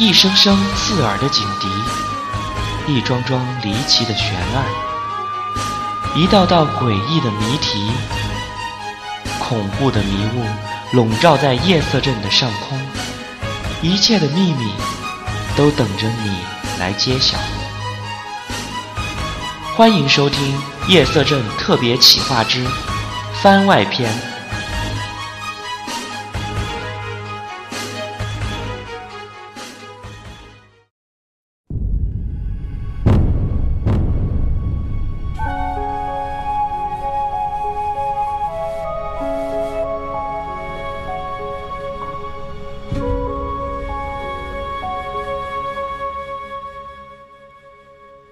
一声声刺耳的警笛，一桩桩离奇的悬案，一道道诡异的谜题，恐怖的迷雾笼罩在夜色镇的上空，一切的秘密都等着你来揭晓。欢迎收听《夜色镇特别企划之番外篇》。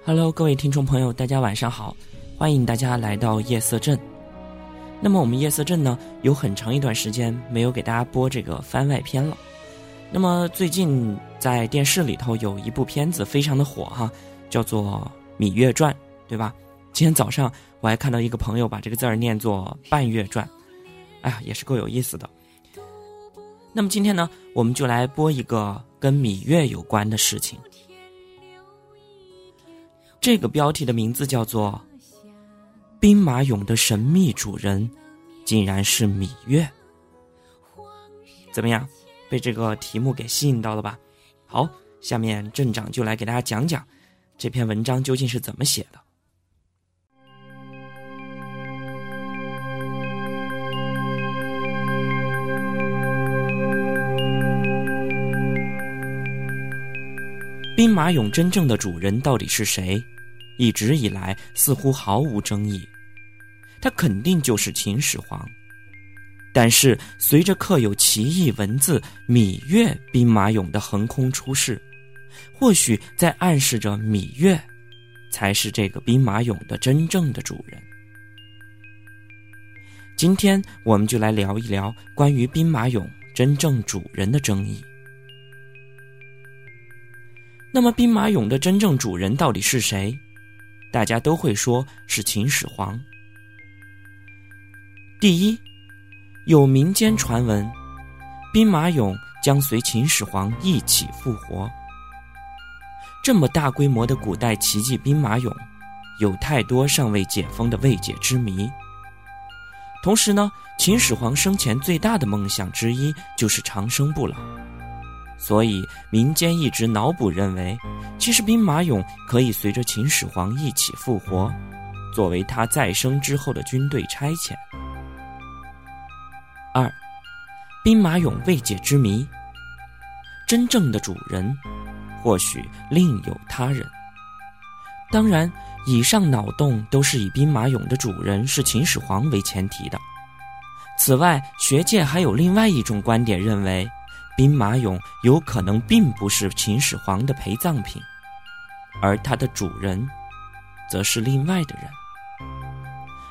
Hello，各位听众朋友，大家晚上好，欢迎大家来到夜色镇。那么我们夜色镇呢，有很长一段时间没有给大家播这个番外篇了。那么最近在电视里头有一部片子非常的火哈，叫做《芈月传》，对吧？今天早上我还看到一个朋友把这个字儿念作《半月传》，哎呀，也是够有意思的。那么今天呢，我们就来播一个跟芈月有关的事情。这个标题的名字叫做《兵马俑的神秘主人竟然是芈月》，怎么样？被这个题目给吸引到了吧？好，下面镇长就来给大家讲讲这篇文章究竟是怎么写的。兵马俑真正的主人到底是谁？一直以来似乎毫无争议，他肯定就是秦始皇。但是随着刻有奇异文字“芈月兵马俑”的横空出世，或许在暗示着芈月才是这个兵马俑的真正的主人。今天我们就来聊一聊关于兵马俑真正主人的争议。那么，兵马俑的真正主人到底是谁？大家都会说是秦始皇。第一，有民间传闻，兵马俑将随秦始皇一起复活。这么大规模的古代奇迹兵马俑，有太多尚未解封的未解之谜。同时呢，秦始皇生前最大的梦想之一就是长生不老。所以，民间一直脑补认为，其实兵马俑可以随着秦始皇一起复活，作为他再生之后的军队差遣。二，兵马俑未解之谜，真正的主人或许另有他人。当然，以上脑洞都是以兵马俑的主人是秦始皇为前提的。此外，学界还有另外一种观点认为。兵马俑有可能并不是秦始皇的陪葬品，而它的主人，则是另外的人。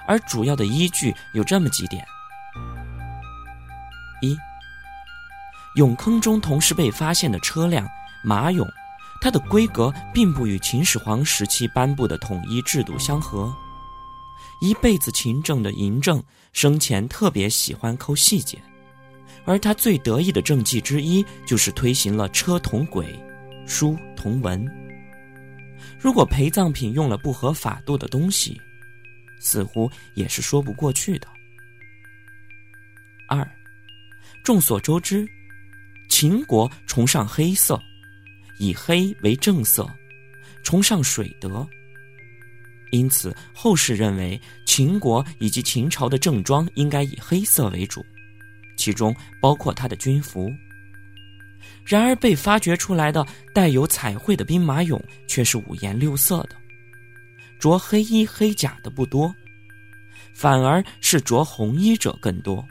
而主要的依据有这么几点：一，俑坑中同时被发现的车辆马俑，它的规格并不与秦始皇时期颁布的统一制度相合。一辈子勤政的嬴政生前特别喜欢抠细节。而他最得意的政绩之一，就是推行了车同轨，书同文。如果陪葬品用了不合法度的东西，似乎也是说不过去的。二，众所周知，秦国崇尚黑色，以黑为正色，崇尚水德，因此后世认为秦国以及秦朝的正装应该以黑色为主。其中包括他的军服。然而，被发掘出来的带有彩绘的兵马俑却是五颜六色的，着黑衣黑甲的不多，反而是着红衣者更多。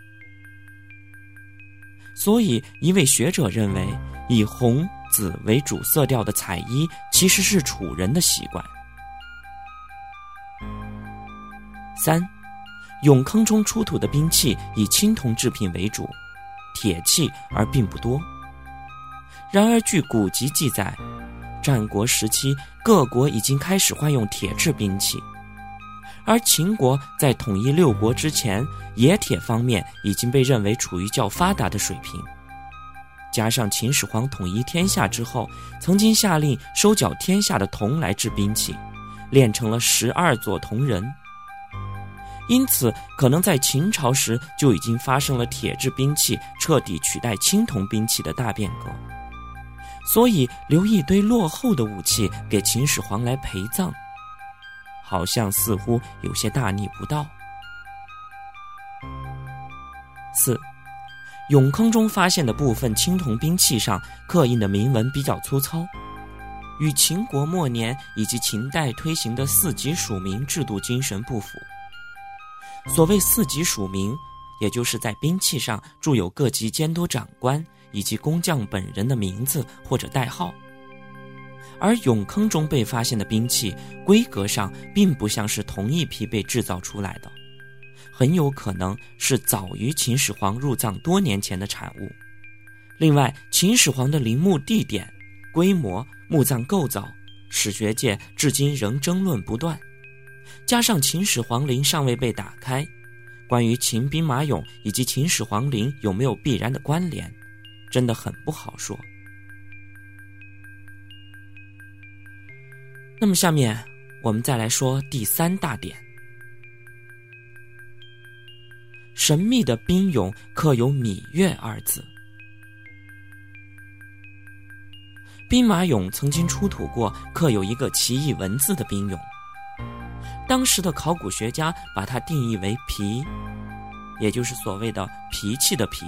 所以，一位学者认为，以红、紫为主色调的彩衣其实是楚人的习惯。三。俑坑中出土的兵器以青铜制品为主，铁器而并不多。然而，据古籍记载，战国时期各国已经开始换用铁制兵器，而秦国在统一六国之前，冶铁方面已经被认为处于较发达的水平。加上秦始皇统一天下之后，曾经下令收缴天下的铜来制兵器，炼成了十二座铜人。因此，可能在秦朝时就已经发生了铁制兵器彻底取代青铜兵器的大变革。所以，留一堆落后的武器给秦始皇来陪葬，好像似乎有些大逆不道。四，俑坑中发现的部分青铜兵器上刻印的铭文比较粗糙，与秦国末年以及秦代推行的四级署名制度精神不符。所谓四级署名，也就是在兵器上注有各级监督长官以及工匠本人的名字或者代号。而俑坑中被发现的兵器规格上并不像是同一批被制造出来的，很有可能是早于秦始皇入葬多年前的产物。另外，秦始皇的陵墓地点、规模、墓葬构造，史学界至今仍争论不断。加上秦始皇陵尚未被打开，关于秦兵马俑以及秦始皇陵有没有必然的关联，真的很不好说。那么下面我们再来说第三大点：神秘的兵俑刻有“芈月”二字。兵马俑曾经出土过刻有一个奇异文字的兵俑。当时的考古学家把它定义为“脾”，也就是所谓的脾气的“脾”。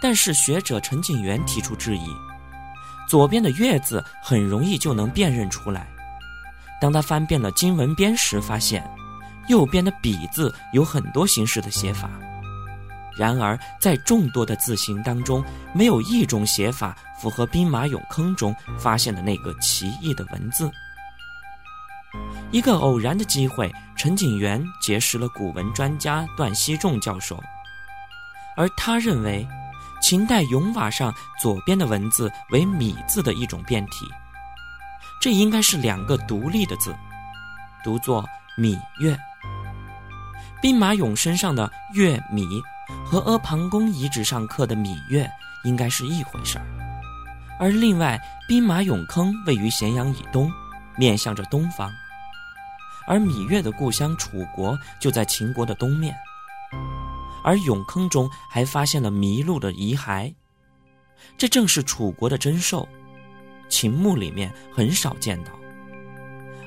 但是学者陈景元提出质疑：左边的“月”字很容易就能辨认出来，当他翻遍了金文编时，发现右边的“比”字有很多形式的写法。然而，在众多的字形当中，没有一种写法符合兵马俑坑中发现的那个奇异的文字。一个偶然的机会，陈景元结识了古文专家段锡仲教授，而他认为，秦代俑瓦上左边的文字为“米”字的一种变体，这应该是两个独立的字，读作“芈月”。兵马俑身上的“月芈”和阿房宫遗址上刻的“芈月”应该是一回事儿，而另外，兵马俑坑位于咸阳以东。面向着东方，而芈月的故乡楚国就在秦国的东面，而俑坑中还发现了麋鹿的遗骸，这正是楚国的珍兽，秦墓里面很少见到，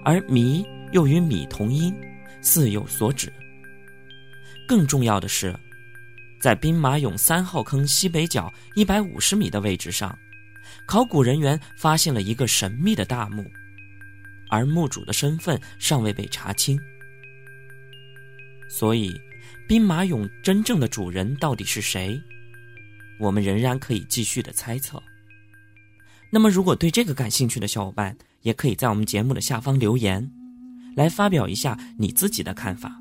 而麋又与米同音，似有所指。更重要的是，在兵马俑三号坑西北角一百五十米的位置上，考古人员发现了一个神秘的大墓。而墓主的身份尚未被查清，所以兵马俑真正的主人到底是谁？我们仍然可以继续的猜测。那么，如果对这个感兴趣的小伙伴，也可以在我们节目的下方留言，来发表一下你自己的看法。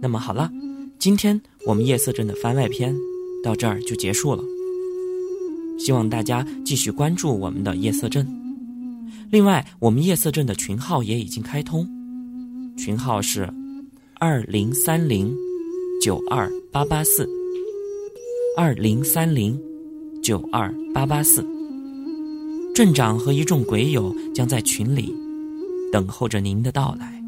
那么好了，今天我们夜色镇的番外篇到这儿就结束了。希望大家继续关注我们的夜色镇。另外，我们夜色镇的群号也已经开通，群号是二零三零九二八八四二零三零九二八八四。镇长和一众鬼友将在群里等候着您的到来。